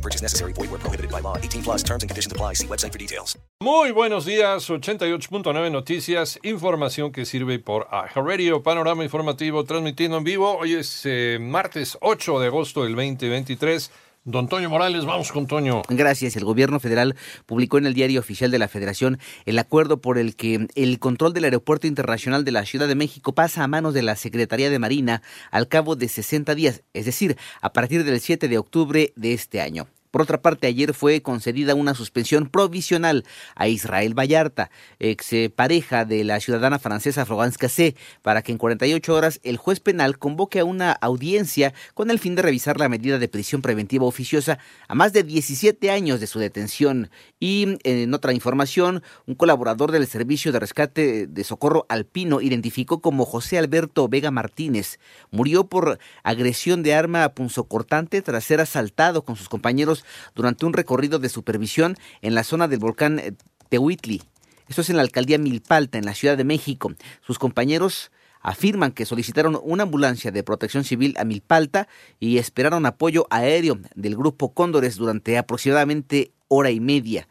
No purchase necessary. Void where prohibited by law. 18 plus terms and conditions apply. See website for details. Muy buenos días, 88.9 Noticias, información que sirve por Radio, panorama informativo transmitiendo en vivo. Hoy es eh, martes 8 de agosto del 2023. Don Toño Morales, vamos con Toño. Gracias. El gobierno federal publicó en el diario oficial de la Federación el acuerdo por el que el control del Aeropuerto Internacional de la Ciudad de México pasa a manos de la Secretaría de Marina al cabo de 60 días, es decir, a partir del 7 de octubre de este año. Por otra parte, ayer fue concedida una suspensión provisional a Israel Vallarta, ex pareja de la ciudadana francesa Florence Cassé, para que en 48 horas el juez penal convoque a una audiencia con el fin de revisar la medida de prisión preventiva oficiosa a más de 17 años de su detención. Y en otra información, un colaborador del Servicio de Rescate de Socorro Alpino identificó como José Alberto Vega Martínez. Murió por agresión de arma punzocortante tras ser asaltado con sus compañeros durante un recorrido de supervisión en la zona del volcán eh, Tehuitli. Esto es en la alcaldía Milpalta, en la Ciudad de México. Sus compañeros afirman que solicitaron una ambulancia de protección civil a Milpalta y esperaron apoyo aéreo del grupo Cóndores durante aproximadamente hora y media.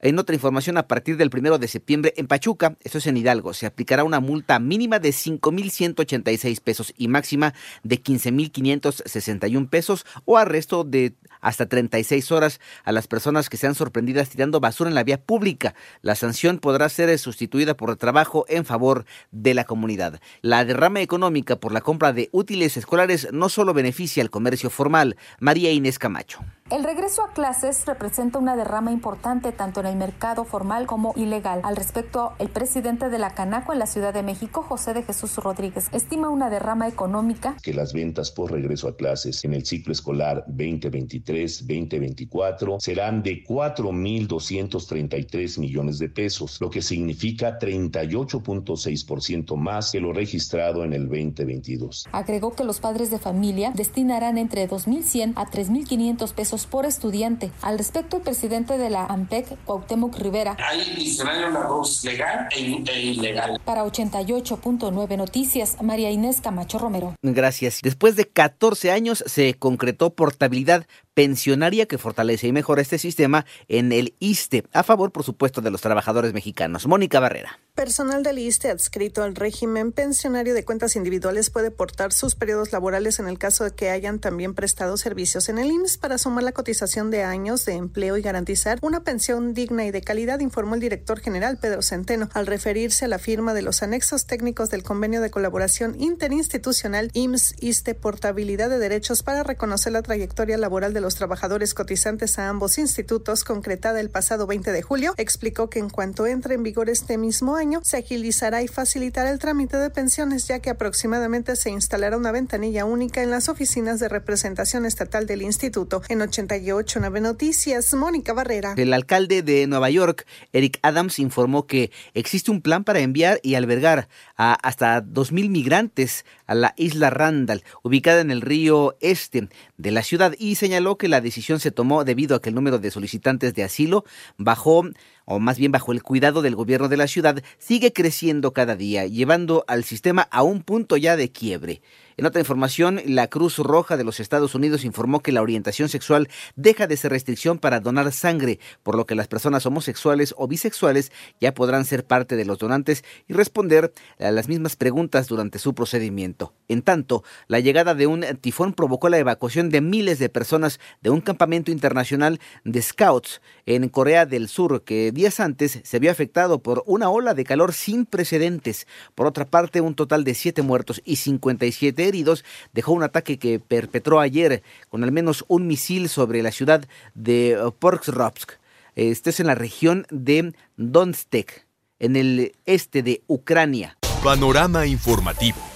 En otra información, a partir del primero de septiembre en Pachuca, esto es en Hidalgo, se aplicará una multa mínima de 5.186 pesos y máxima de 15.561 pesos o arresto de hasta 36 horas a las personas que sean sorprendidas tirando basura en la vía pública. La sanción podrá ser sustituida por trabajo en favor de la comunidad. La derrama económica por la compra de útiles escolares no solo beneficia al comercio formal. María Inés Camacho. El regreso a clases representa una derrama importante tanto en el mercado formal como ilegal. Al respecto, el presidente de la Canaco en la Ciudad de México, José de Jesús Rodríguez, estima una derrama económica que las ventas por regreso a clases en el ciclo escolar 2023-2024 serán de 4.233 millones de pesos, lo que significa 38.6% más que lo registrado en el 2022. Agregó que los padres de familia destinarán entre 2.100 a 3.500 pesos por estudiante. Al respecto, el presidente de la AMPEC, Cuauhtémoc Rivera, hay diccionario la voz legal e, e ilegal. Para 88.9 Noticias, María Inés Camacho Romero. Gracias. Después de 14 años se concretó portabilidad pensionaria que fortalece y mejora este sistema en el ISTE, a favor, por supuesto, de los trabajadores mexicanos. Mónica Barrera. Personal del ISTE adscrito al régimen pensionario de cuentas individuales puede portar sus periodos laborales en el caso de que hayan también prestado servicios en el IMSS para sumar la cotización de años de empleo y garantizar una pensión digna y de calidad, informó el director general Pedro Centeno al referirse a la firma de los anexos técnicos del convenio de colaboración interinstitucional IMSS-ISTE portabilidad de derechos para reconocer la trayectoria laboral de los trabajadores cotizantes a ambos institutos concretada el pasado 20 de julio, explicó que en cuanto entre en vigor este mismo año, se agilizará y facilitará el trámite de pensiones, ya que aproximadamente se instalará una ventanilla única en las oficinas de representación estatal del instituto. En 889 Noticias, Mónica Barrera. El alcalde de Nueva York, Eric Adams, informó que existe un plan para enviar y albergar a hasta 2.000 migrantes a la isla Randall, ubicada en el río este de la ciudad, y señaló que la decisión se tomó debido a que el número de solicitantes de asilo bajó o más bien bajo el cuidado del gobierno de la ciudad, sigue creciendo cada día, llevando al sistema a un punto ya de quiebre. En otra información, la Cruz Roja de los Estados Unidos informó que la orientación sexual deja de ser restricción para donar sangre, por lo que las personas homosexuales o bisexuales ya podrán ser parte de los donantes y responder a las mismas preguntas durante su procedimiento. En tanto, la llegada de un tifón provocó la evacuación de miles de personas de un campamento internacional de scouts en Corea del Sur, que días antes se vio afectado por una ola de calor sin precedentes. Por otra parte, un total de siete muertos y 57 heridos dejó un ataque que perpetró ayer con al menos un misil sobre la ciudad de Pokrovsk. Este es en la región de Donstek, en el este de Ucrania. Panorama informativo.